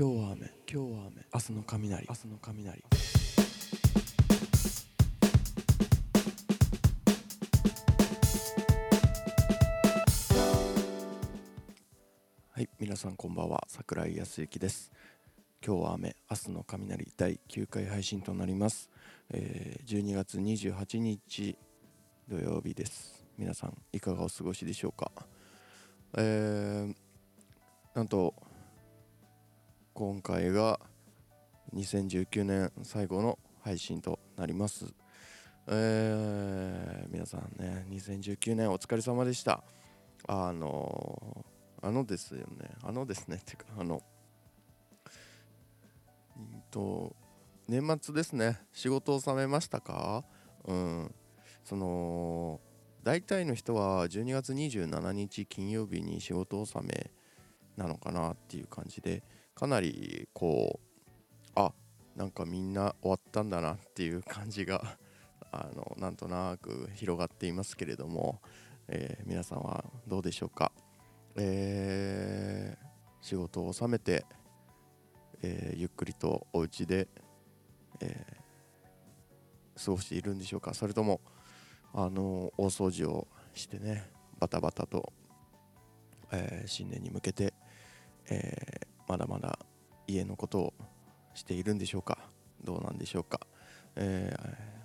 今日は雨。今日は雨。明日の雷。明日の雷。はい皆さんこんばんは。桜井康之です。今日は雨。明日の雷。第9回配信となります、えー12月28日土曜日です。皆さんいかがお過ごしでしょうか。えーなんと今回が2019年最後の配信となります。えー皆さんね2019年お疲れ様でした。あのあのですよね。あのですねっていうかあのうんと年末ですね。仕事を収めましたか？うん。その大体の人は12月27日金曜日に仕事納めなのかなっていう感じでかなりこうあなんかみんな終わったんだなっていう感じが あのなんとなく広がっていますけれども、えー皆さんはどうでしょうか、えー仕事を収めて、えーゆっくりとお家で、え過ごしているんでしょうか。それともあの大掃除をしてねバタバタと、え新年に向けて、えーまだまだ家のことをしているんでしょうか？どうなんでしょうか、えー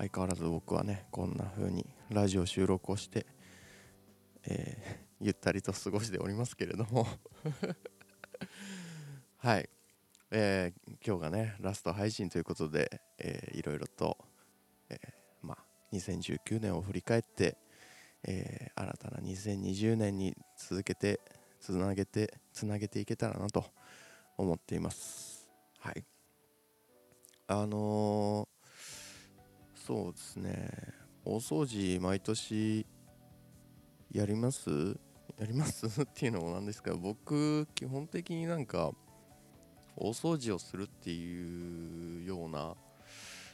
相変わらず僕はねこんな風にラジオ収録をして、えーゆったりと過ごしておりますけれども。はい、えー今日がねラスト配信ということで、えーいろいろと、えーまあ、2019年を振り返って、え新たな2020年に続けてつなげてつなげていけたらなと思っています。はい。あのーそうですね。大掃除毎年やります？やります？っていうのもなんですけど僕基本的になんか大掃除をするっていうような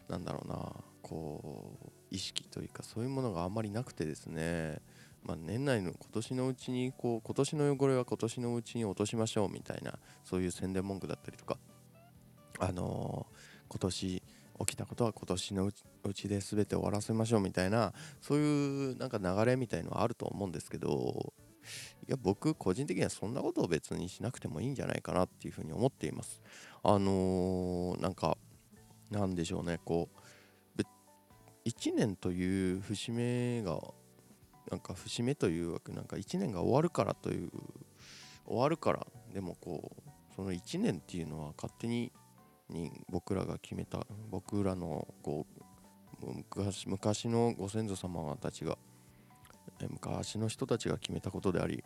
なんだろうなこう意識というかそういうものがあんまりなくてですね。まあ、年内の今年のうちにこう今年の汚れは今年のうちに落としましょうみたいなそういう宣伝文句だったりとかあのー今年起きたことは今年のうちうちで全て終わらせましょうみたいなそういうなんか流れみたいのはあると思うんですけどいや僕個人的にはそんなことを別にしなくてもいいんじゃないかなっていうふうに思っています。あのーなんかなんでしょうねこう1年という節目がなんか節目というわけなんか1年が終わるからという終わるからでもこうその1年っていうのは勝手にに僕らが決めた僕らのこう昔昔のご先祖様たちが昔の人たちが決めたことであり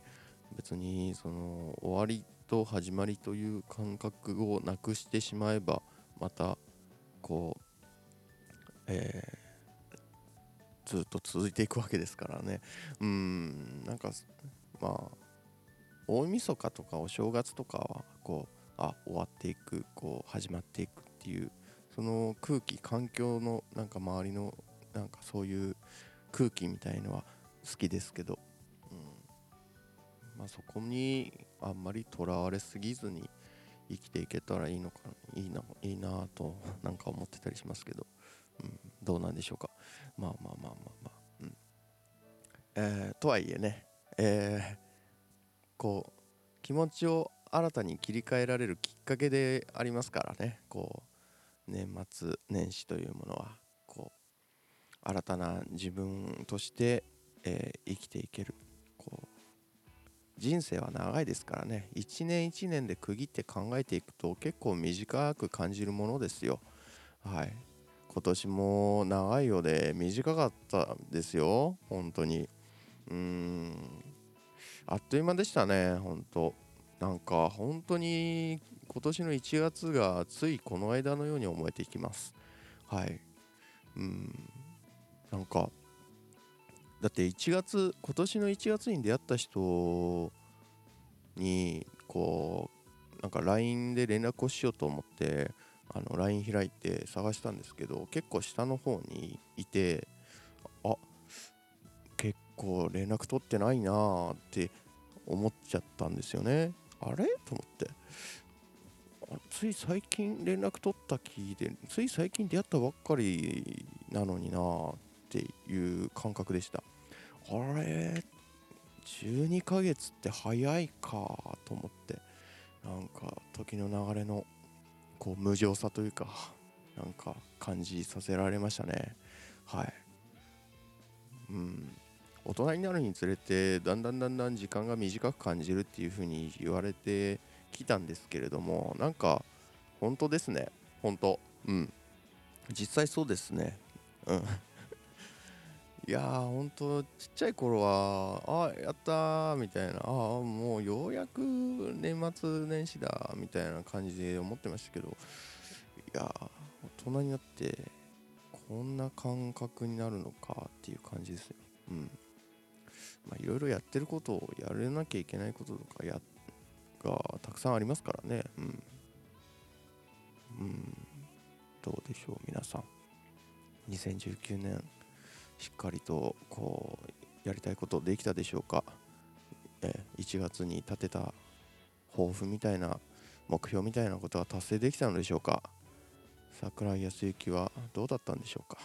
別にその終わりと始まりという感覚をなくしてしまえばまたこう、えずっと続いていくわけですからね。うんなんかまあ大晦日とかお正月とかはこうあ終わっていくこう始まっていくっていうその空気環境のなんか周りのなんかそういう空気みたいのは好きですけど、うんまあ、そこにあんまりとらわれすぎずに生きていけたらいいのかいいないいなとなんか思ってたりしますけど、うん、どうなんでしょうか？まあまあまあまあまあ、うん。えーとはいえね、えーこう気持ちを新たに切り替えられるきっかけでありますからね。こう年末年始というものはこう新たな自分として、えー生きていける。こう人生は長いですからね。一年一年で区切って考えていくと結構短く感じるものですよ。はい。今年も長いようで短かったですよ。本当に。うーん。あっという間でしたね。本当。なんか本当に今年の1月がついこの間のように思えていきます。はい。うん。なんかだって1月今年の1月に出会った人にこうなんか LINE で連絡をしようと思ってあの LINE 開いて探したんですけど結構下の方にいてあ結構連絡取ってないなーって思っちゃったんですよね。あれ？と思って。つい最近連絡取った気でつい最近出会ったばっかりなのになっていう感覚でした。あれ？12ヶ月って早いかと思って。なんか時の流れのこう無情さというかなんか感じさせられましたね。はい。うん。大人になるにつれてだんだんだんだん時間が短く感じるっていう風に言われてきたんですけれどもなんか本当ですね。本当。うん。実際そうですね。うん。いやー本当ちっちゃい頃はあやったーみたいなあもうようやく年末年始だみたいな感じで思ってましたけどいやー大人になってこんな感覚になるのかっていう感じですようん。まあいろいろやってることをやれなきゃいけないこととかやがたくさんありますからね。うん。うん。どうでしょう皆さん。2019年しっかりとこうやりたいことできたでしょうか、え1月に立てた抱負みたいな目標みたいなことは達成できたのでしょうか。桜井康之はどうだったんでしょうか。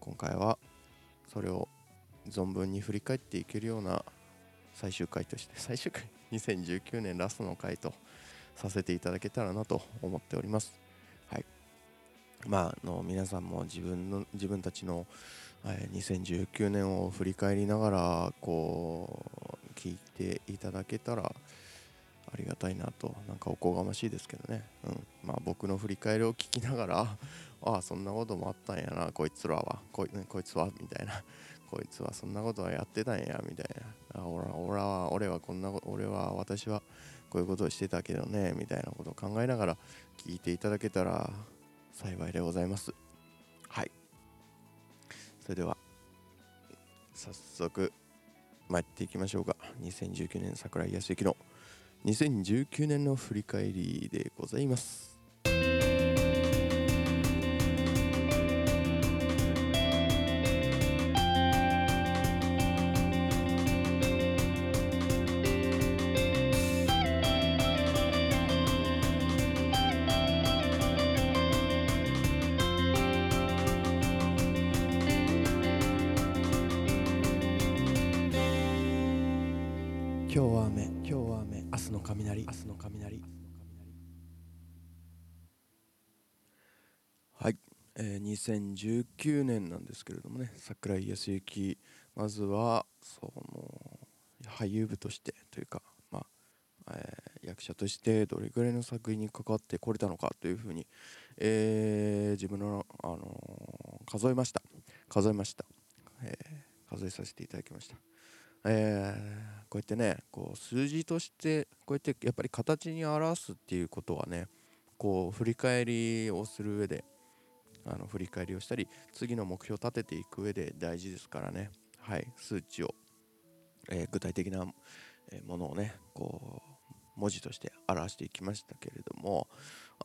今回はそれを存分に振り返っていけるような最終回として最終回？2019年ラストの回とさせていただけたらなと思っております。まあの皆さんも自分の自分たちのえ2019年を振り返りながらこう聞いていただけたらありがたいなと。なんかおこがましいですけどね、うん。まあ、僕の振り返りを聞きながらああそんなこともあったんやな。こいつらは。こいこいつは？みたいな。こいつはそんなことはやってたんや。みたいな。あ俺俺は俺はこんな俺は私はこういうことをしてたけどね。みたいなことを考えながら聞いていただけたら幸いでございます。はい。それでは早速参っていきましょうか。2019年桜井康之の2019年の振り返りでございます。今日は雨。今日は雨。明日の雷。明日の雷。はい、えー、2019年なんですけれどもね。桜井康之。まずはその俳優部としてというかまあ、えー、役者としてどれぐらいの作品に関わってこれたのかというふうに、えー、自分の、あのー、数えました。数えました、えー、数えさせていただきました。えー、こうやってねこう数字としてこうやってやっぱり形に表すっていうことはねこう振り返りをする上であの振り返りをしたり次の目標を立てていく上で大事ですからね。はい。数値を、えー、具体的なものをねこう文字として表していきましたけれども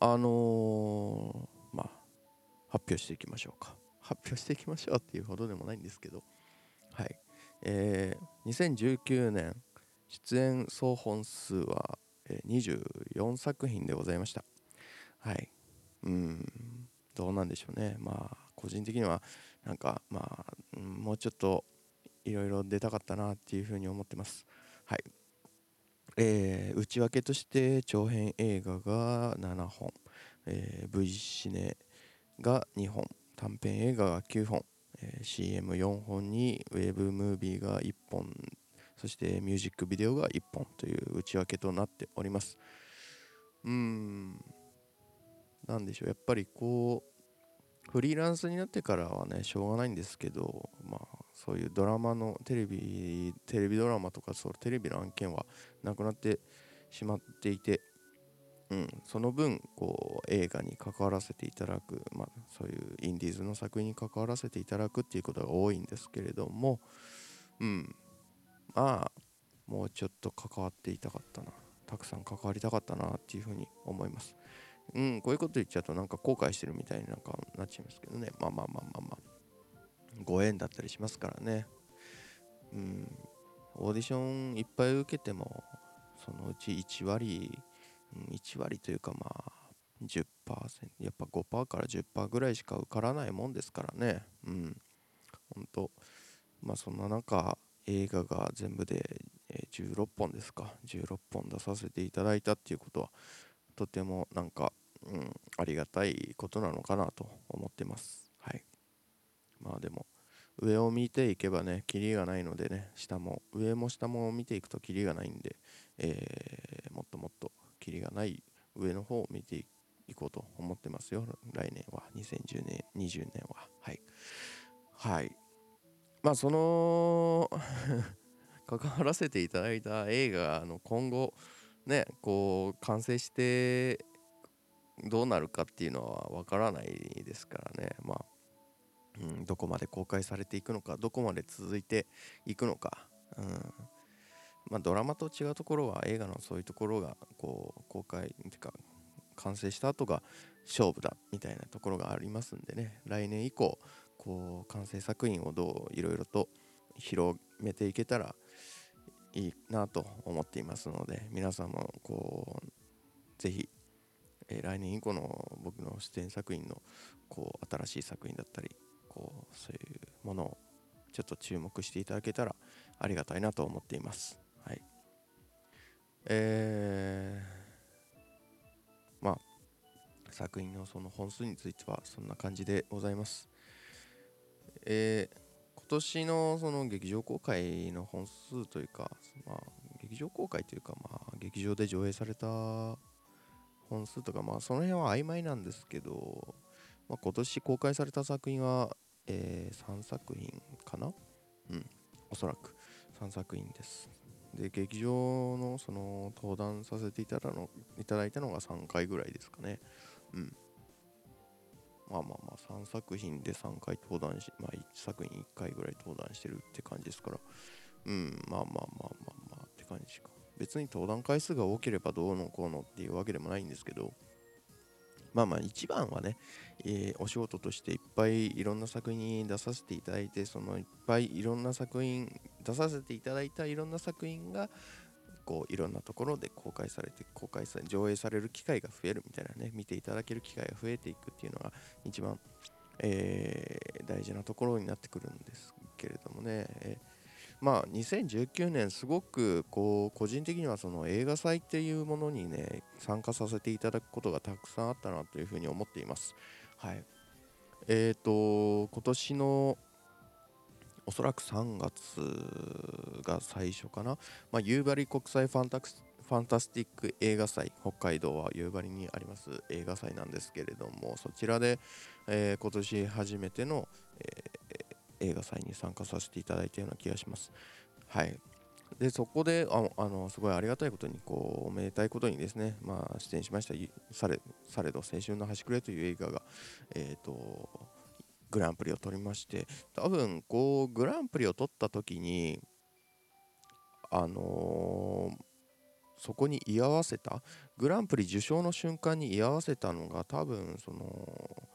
あのー、まあ発表していきましょうか。発表していきましょうっていうほどでもないんですけど。はい。えー、2019年出演総本数は、え、24作品でございました。はい。うん。どうなんでしょうね。まあ個人的にはなんかまあもうちょっといろいろ出たかったなっていうふうに思ってます。はい。えー、内訳として長編映画が7本、えー、V シネが2本。短編映画が9本。え CM4 本にウェブムービーが1本そしてミュージックビデオが1本という内訳となっております。うん。なんでしょう。やっぱりこうフリーランスになってからはねしょうがないんですけどまあそういうドラマのテレビテレビドラマとかそうテレビの案件はなくなってしまっていてうん、その分こう映画に関わらせていただく、まあ、そういうインディーズの作品に関わらせていただくっていうことが多いんですけれども、うん、まあもうちょっと関わっていたかったな。たくさん関わりたかったなっていうふうに思います。うん、こういうこと言っちゃうとなんか後悔してるみたいになんかなっちゃいますけどね。まあまあまあまあまあ。ご縁だったりしますからね。うん。オーディションいっぱい受けてもそのうち1割1割というかまあ10%やっぱ5%から10%ぐらいしか受からないもんですからね。うん。本当まあそんな中映画が全部で16本ですか。16本出させていただいたっていうことはとてもなんか、うん、ありがたいことなのかなと思ってます。はい。まあでも上を見ていけばねキリがないのでね下も上も下も見ていくとキリがないんで、えー、とキリがない上の方を見ていこうと思ってますよ。来年は。2010年20年は。はい。はい。まあその 関わらせていただいた映画の今後ねこう完成してどうなるかっていうのはわからないですからね。まあ、うん、どこまで公開されていくのかどこまで続いていくのか、うん。まあ、ドラマと違うところは映画のそういうところがこう公開っていうか完成した後が勝負だみたいなところがありますんでね来年以降こう完成作品をどういろいろと広めていけたらいいなと思っていますので皆さんもこうぜひ、えー、来年以降の僕の出演作品のこう新しい作品だったりこうそういうものをちょっと注目していただけたらありがたいなと思っています。えー、まあ作品のその本数についてはそんな感じでございます。えー今年のその劇場公開の本数というか、まあ、劇場公開というか、まあ、劇場で上映された本数とか、まあ、その辺は曖昧なんですけど、まあ、今年公開された作品は、えー、3作品かな？うん、おそらく3作品です。で、劇場のその登壇させていただのいただいたのが3回ぐらいですかね。うん。まあまあまあ3作品で3回登壇し、まあ1作品1回ぐらい登壇してるって感じですから、うん、まあまあまあまあまあって感じか。別に登壇回数が多ければどうのこうのっていうわけでもないんですけど、まあまあ一番はね、えー、お仕事としていっぱいいろんな作品出させていただいて、そのいっぱいいろんな作品、出させていただいたいろんな作品が、こういろんなところで公開されて公開され上映される機会が増えるみたいなね見ていただける機会が増えていくっていうのが一番、えー、大事なところになってくるんですけれどもね、えー、まあ2019年すごくこう個人的にはその映画祭っていうものにね参加させていただくことがたくさんあったなというふうに思っています。はい。え、ー、と今年のおそらく3月が最初かな、まあ、夕張国際ファンタクファンタスティック映画祭北海道は夕張にあります映画祭なんですけれどもそちらで、えー、今年初めての、えー、映画祭に参加させていただいたような気がします。はい。でそこでああのすごいありがたいことにこうおめでたいことにですね、まあ、出演しましたされされど青春の端くれという映画が、えーとグランプリを取りまして多分こうグランプリを取った時にあのー、そこに居合わせたグランプリ受賞の瞬間に居合わせたのが多分その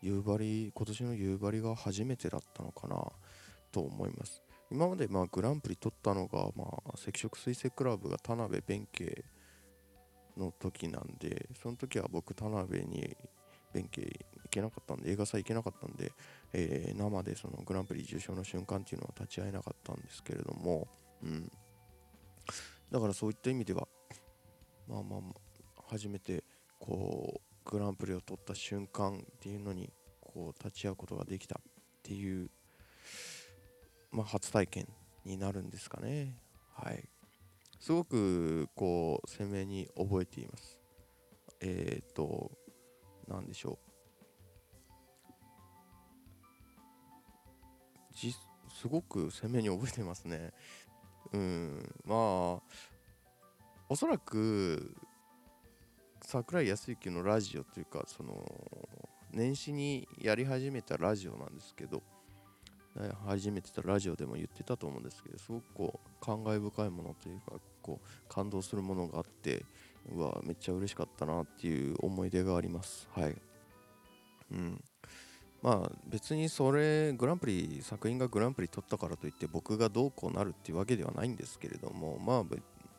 夕張今年の夕張が初めてだったのかなと思います。今までまあグランプリ取ったのが、まあ、赤色水星クラブが田辺弁慶の時なんでその時は僕田辺に弁慶行けなかったんで映画祭行けなかったんで、えー、生でそのグランプリ受賞の瞬間っていうのは立ち会えなかったんですけれども、うん、だからそういった意味ではまあまあ初めてこうグランプリを取った瞬間っていうのにこう立ち会うことができたっていう、まあ、初体験になるんですかね。はい。すごくこう鮮明に覚えています。えっ、ー、と何でしょう。じすごく鮮明に覚えてますね。うんまあおそらく桜井康之のラジオというかその年始にやり始めたラジオなんですけど初めてたラジオでも言ってたと思うんですけどすごくこう感慨深いものというかこう感動するものがあってうわめっちゃ嬉しかったなっていう思い出があります。はい。うん。まあ別にそれグランプリ作品がグランプリ取ったからといって僕がどうこうなるっていうわけではないんですけれどもまあ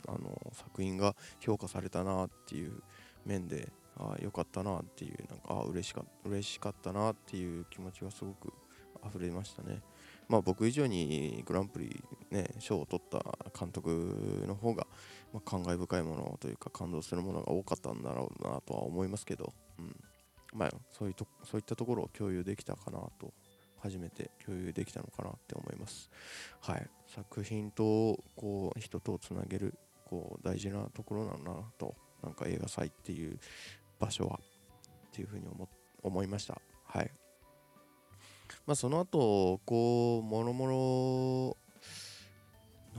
あの作品が評価されたなっていう面でああよかったなっていうなんかあ嬉しか嬉しかったなっていう気持ちがすごく溢れましたね。まあ僕以上にグランプリね賞を取った監督の方が、まあ、感慨深いものというか感動するものが多かったんだろうなとは思いますけど、まあそういうとそういったところを共有できたかなと初めて共有できたのかなって思います。はい、作品とこう人とつなげるこう大事なところなんだなとなんか映画祭っていう場所はっていうふうに思思いました。はい。まあその後こうもろもろ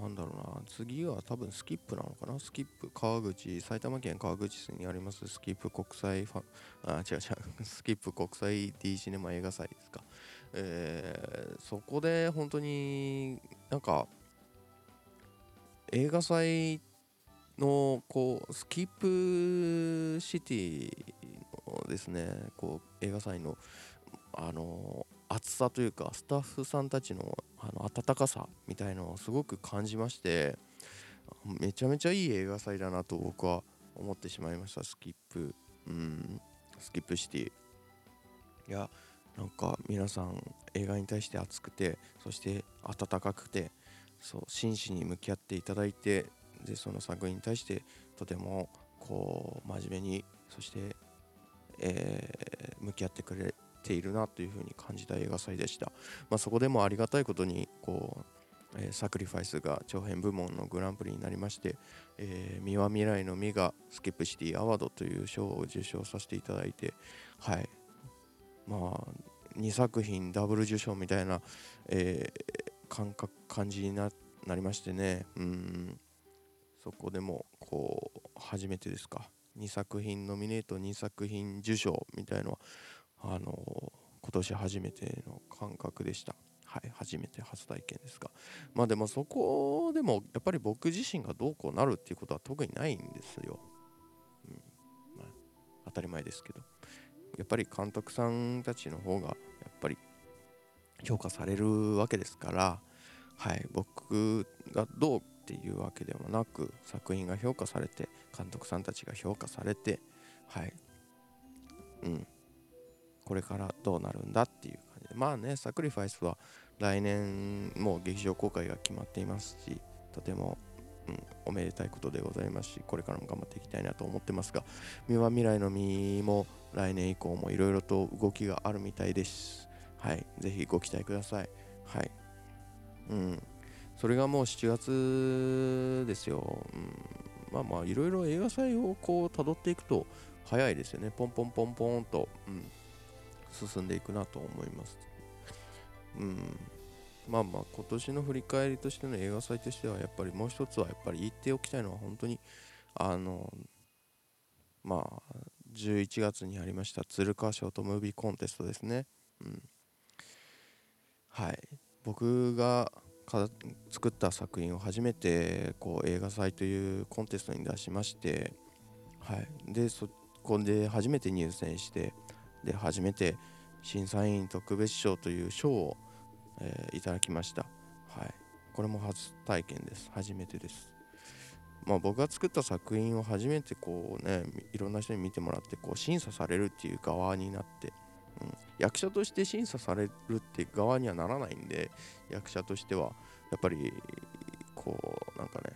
なんだろうな。次は多分スキップなのかな。スキップ川口埼玉県川口市にあります。スキップ国際ファンあ違う違う。スキップ国際 D シネマ映画祭ですか。えー、そこで本当になんか映画祭のこうスキップシティのですねこう映画祭のあの熱さというかスタッフさんたちのあの温かさみたいのをすごく感じましてめちゃめちゃいい映画祭だなと僕は思ってしまいました。スキップ。うん。スキップシティ。いやなんか皆さん映画に対して熱くてそして温かくてそう真摯に向き合っていただいてでその作品に対してとてもこう真面目にそして、えー、向き合ってくれているなというふうに感じた映画祭でした、まあ、そこでもありがたいことにこうえー、サクリファイスが長編部門のグランプリになりまして、えー、三輪未来の実がスキップシティアワードという賞を受賞させていただいて、はい、まあ2作品ダブル受賞みたいな、えー、感覚感じになりましてね。うん。そこでもこう初めてですか。2作品ノミネート2作品受賞みたいのはあの今年初めての感覚でした。はい初めて初体験ですが。まあでもそこでもやっぱり僕自身がどうこうなるっていうことは特にないんですよ、うんまあ、当たり前ですけど。やっぱり監督さんたちの方がやっぱり評価されるわけですから。はい僕がどうっていうわけではなく作品が評価されて監督さんたちが評価されてはい。うん。これからどうなるんだっていう感じで。まあねサクリファイスは来年もう劇場公開が決まっていますしとても、うん、おめでたいことでございますしこれからも頑張っていきたいなと思ってますが三輪未来の実も来年以降もいろいろと動きがあるみたいです。はいぜひご期待ください。はい。うん。それがもう7月ですよ、うん、まあまあいろいろ映画祭をこう辿っていくと早いですよね。ポンポンポンポンと、うん、進んでいくなと思います。うん。まあまあ今年の振り返りとしての映画祭としてはやっぱりもう一つはやっぱり言っておきたいのは本当にあのまあ11月にありました鶴川ショートムービーコンテストですね。うん。はい。僕が作った作品を初めてこう映画祭というコンテストに出しまして、はい、でそこで初めて入選してで初めて審査員特別賞という賞を、えー、いただきました。はい、これも初体験です。初めてです。まあ、僕が作った作品を初めてこうねいろんな人に見てもらってこう審査されるっていう側になって、うん、役者として審査されるって側にはならないんで役者としてはやっぱりこうなんかね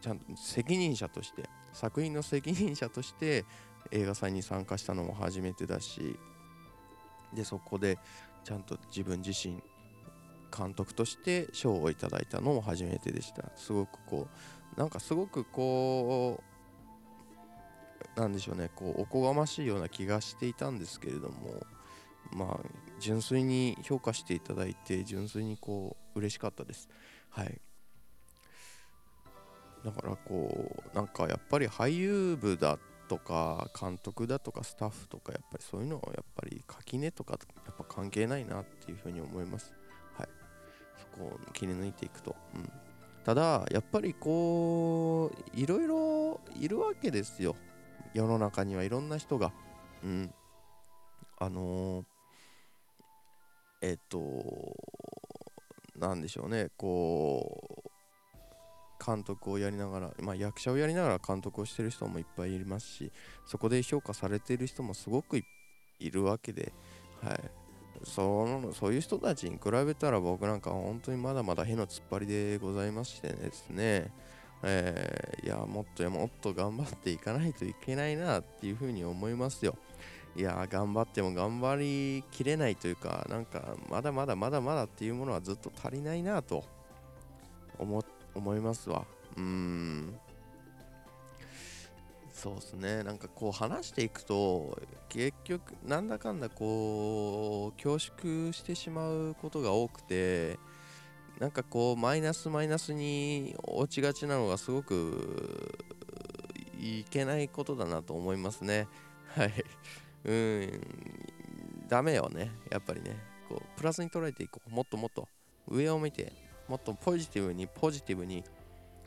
ちゃんと責任者として作品の責任者として映画祭に参加したのも初めてだしでそこでちゃんと自分自身監督として賞をいただいたのも初めてでした。すごくこうなんかすごくこうなんでしょうねこうおこがましいような気がしていたんですけれどもまあ純粋に評価していただいて純粋にこう嬉しかったです。はい。だからこうなんかやっぱり俳優部だっとか監督だとかスタッフとかやっぱりそういうのはやっぱり垣根とかやっぱ関係ないなっていうふうに思います。はい。そこを切り抜いていくと、うん、ただやっぱりこういろいろいるわけですよ。世の中にはいろんな人が。うん。あのー、えっとなんでしょうね。こう監督をやりながら、まあ、役者をやりながら監督をしてる人もいっぱいいますしそこで評価されている人もすごくいるわけで、はい、そのそういう人たちに比べたら僕なんか本当にまだまだへの突っ張りでございましてですね、えー、いやもっともっと頑張っていかないといけないなっていうふうに思いますよ。いや頑張っても頑張りきれないというかなんかまだまだまだまだっていうものはずっと足りないなと思って思いますわ。うん。そうですね。なんかこう話していくと結局なんだかんだこう恐縮してしまうことが多くてなんかこうマイナスマイナスに落ちがちなのがすごくいけないことだなと思いますね。はい。うん。ダメよね。やっぱりね。こうプラスに捉えていこう。もっともっと上を見てもっとポジティブにポジティブに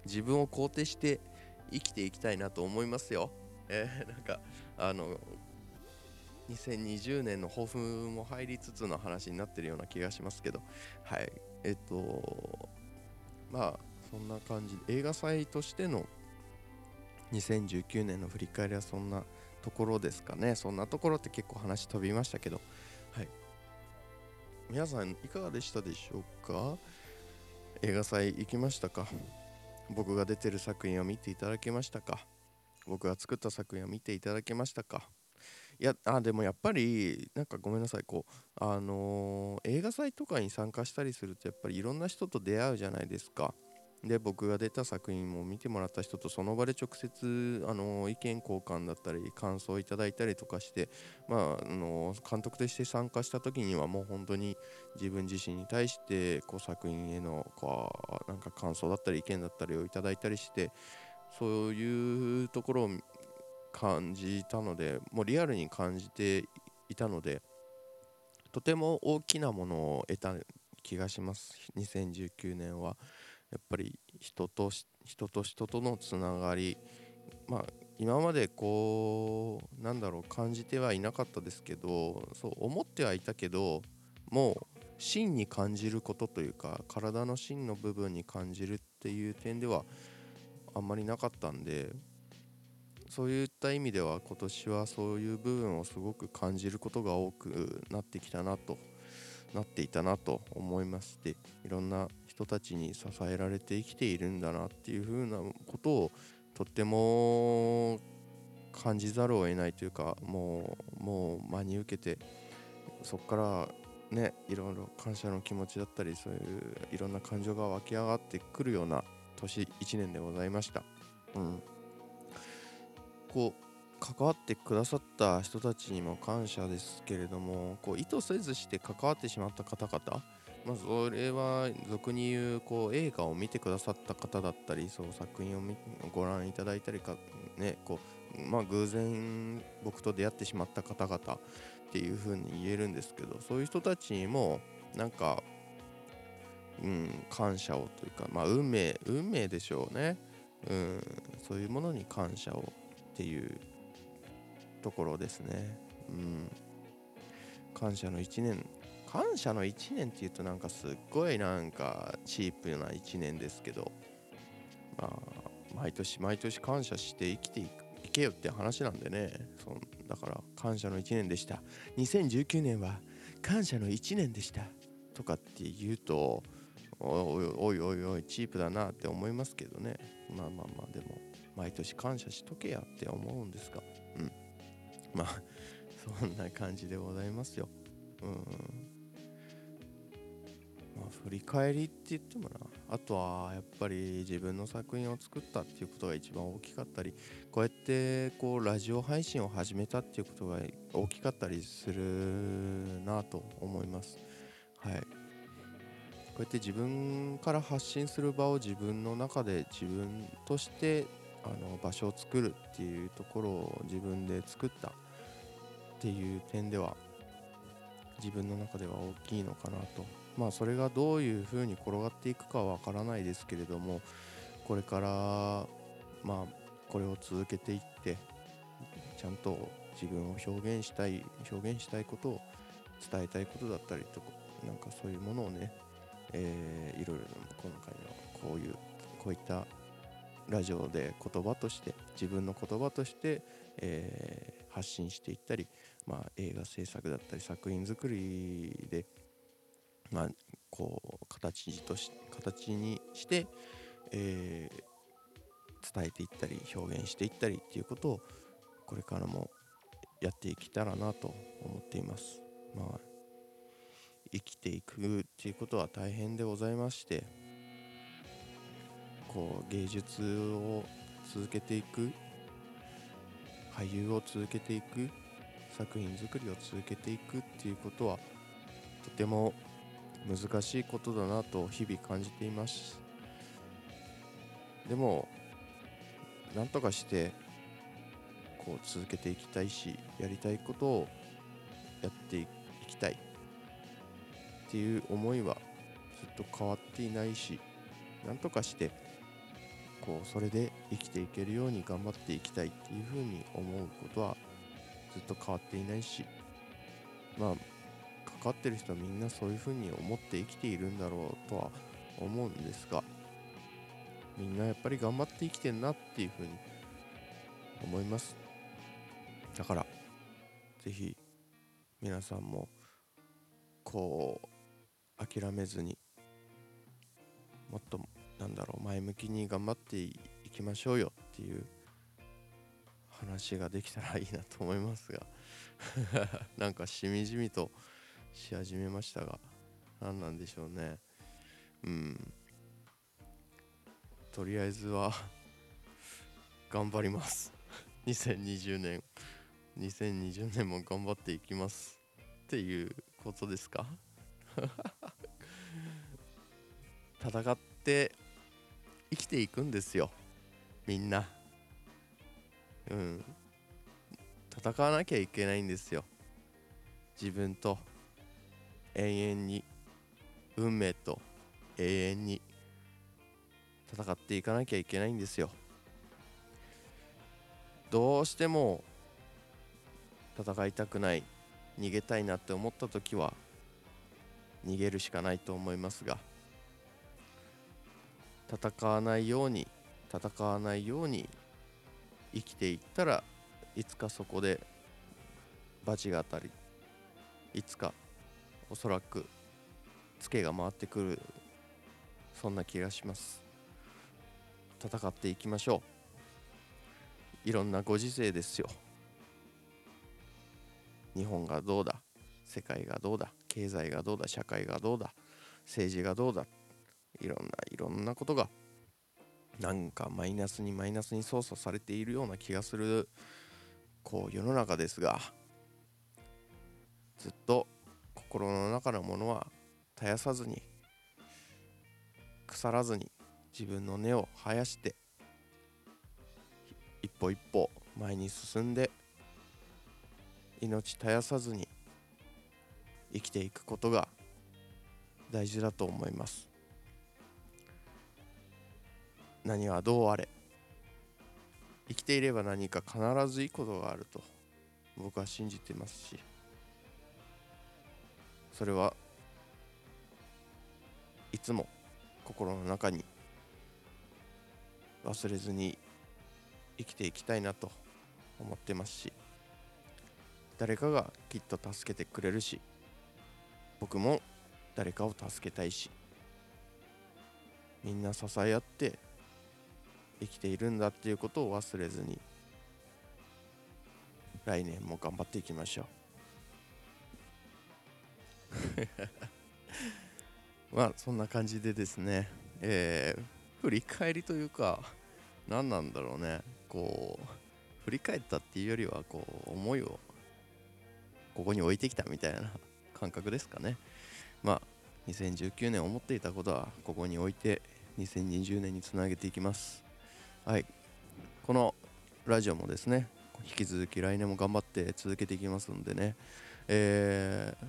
自分を肯定して生きていきたいなと思いますよ。えー、なんかあの2020年の抱負も入りつつの話になってるような気がしますけど。はい。えっとまあそんな感じで映画祭としての2019年の振り返りはそんなところですかね。そんなところって結構話飛びましたけど。はい。皆さんいかがでしたでしょうか？映画祭行きましたか？僕が出てる作品を見ていただけましたか？僕が作った作品を見ていただけましたか？いやあでもやっぱりなんかごめんなさい。こうあのー、映画祭とかに参加したりするとやっぱりいろんな人と出会うじゃないですか。で僕が出た作品も見てもらった人とその場で直接あの意見交換だったり感想をいただいたりとかして、まあ、あの監督として参加した時にはもう本当に自分自身に対してこう作品へのこうなんか感想だったり意見だったりをいただいたりしてそういうところを感じたのでもうリアルに感じていたのでとても大きなものを得た気がします2019年は。やっぱり人と人と人とのつながりまあ今までこうなんだろう感じてはいなかったですけどそう思ってはいたけどもう芯に感じることというか体の芯の部分に感じるっていう点ではあんまりなかったんでそういった意味では今年はそういう部分をすごく感じることが多くなってきたなとなっていたなと思いましていろんな人たちに支えられて生きているんだなっていう風なことをとっても感じざるを得ないというかもうもう真に受けてそこからねいろいろ感謝の気持ちだったりそういういろんな感情が湧き上がってくるような年1年でございました。うん、こう関わってくださった人たちにも感謝ですけれどもこう意図せずして関わってしまった方々まあ、それは俗に言うこう映画を見てくださった方だったりそう作品をご覧いただいたりか、ねこうまあ、偶然僕と出会ってしまった方々っていう風に言えるんですけどそういう人たちにもなんか、うん、感謝をというか、まあ、運命運命でしょうね、うん、そういうものに感謝をっていうところですね。うん感謝の1年感謝の1年っていうとなんかすっごいなんかチープな1年ですけどまあ毎年毎年感謝して生きていけよって話なんでね。そだから感謝の1年でした。2019年は感謝の1年でしたとかって言うとおいおいおいおいチープだなって思いますけどね。まあまあまあでも毎年感謝しとけやって思うんですが。うん。まあそんな感じでございますよ。うん。まあ、振り返りって言ってもな。あとはやっぱり自分の作品を作ったっていうことが一番大きかったりこうやってこうラジオ配信を始めたっていうことが大きかったりするなと思います。はい。こうやって自分から発信する場を自分の中で自分としてあの場所を作るっていうところを自分で作ったっていう点では自分の中では大きいのかなとまあそれがどういうふうに転がっていくかはわからないですけれどもこれからまあこれを続けていってちゃんと自分を表現したい表現したいことを伝えたいことだったりとかなんかそういうものをね、えー、いろいろ今回のこういうこういったラジオで言葉として自分の言葉として、えー、発信していったり、まあ、映画制作だったり作品作りで、まあ、こう形とし形にして、えー、伝えていったり表現していったりっていうことをこれからもやっていけたらなと思っています。まあ生きていくっていうことは大変でございましてこう芸術を続けていく俳優を続けていく作品作りを続けていくっていうことはとても難しいことだなと日々感じています。でもなんとかしてこう続けていきたいしやりたいことをやっていきたいっていう思いはずっと変わっていないしなんとかしてこうそれで生きていけるように頑張っていきたいっていうふうに思うことはずっと変わっていないしまあ関わってる人はみんなそういうふうに思って生きているんだろうとは思うんですがみんなやっぱり頑張って生きてんなっていうふうに思います。だから是非皆さんもこう諦めずにもっとなんだろう前向きに頑張っていきましょうよっていう話ができたらいいなと思いますが なんかしみじみとし始めましたが何なんでしょうね。うん。とりあえずは 頑張ります。2020年。2020年も頑張っていきますっていうことですか？戦って生きていくんですよ。みんな。うん。戦わなきゃいけないんですよ。自分と。永遠に運命と永遠に戦っていかなきゃいけないんですよ。どうしても戦いたくない逃げたいなって思った時は逃げるしかないと思いますが戦わないように戦わないように生きていったらいつかそこで罰が当たりいつかおそらくツケが回ってくるそんな気がします。戦っていきましょう。いろんなご時世ですよ。日本がどうだ？世界がどうだ？経済がどうだ？社会がどうだ？政治がどうだ？いろんないろんなことがなんかマイナスにマイナスに操作されているような気がするこう世の中ですがずっと心の中のものは絶やさずに腐らずに自分の根を生やして一歩一歩前に進んで命絶やさずに生きていくことが大事だと思います。何はどうあれ生きていれば何か必ずいいことがあると僕は信じてますしそれはいつも心の中に忘れずに生きていきたいなと思ってますし誰かがきっと助けてくれるし僕も誰かを助けたいしみんな支え合って生きているんだっていうことを忘れずに来年も頑張っていきましょう。まあそんな感じでですねえー、振り返りというか何なんだろうね。こう振り返ったっていうよりはこう思いをここに置いてきたみたいな 感覚ですかね。まあ2019年思っていたことはここに置いて2020年につなげていきます。はい。このラジオもですね引き続き来年も頑張って続けていきますのでね。えー、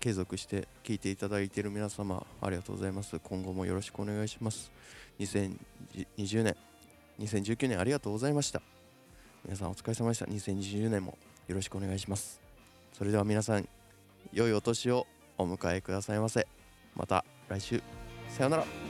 継続して聞いていただいている皆様ありがとうございます。今後もよろしくお願いします。2020年2019年ありがとうございました。皆さんお疲れ様でした。2020年もよろしくお願いします。それでは皆さん良いお年をお迎えくださいませ。また来週。さようなら。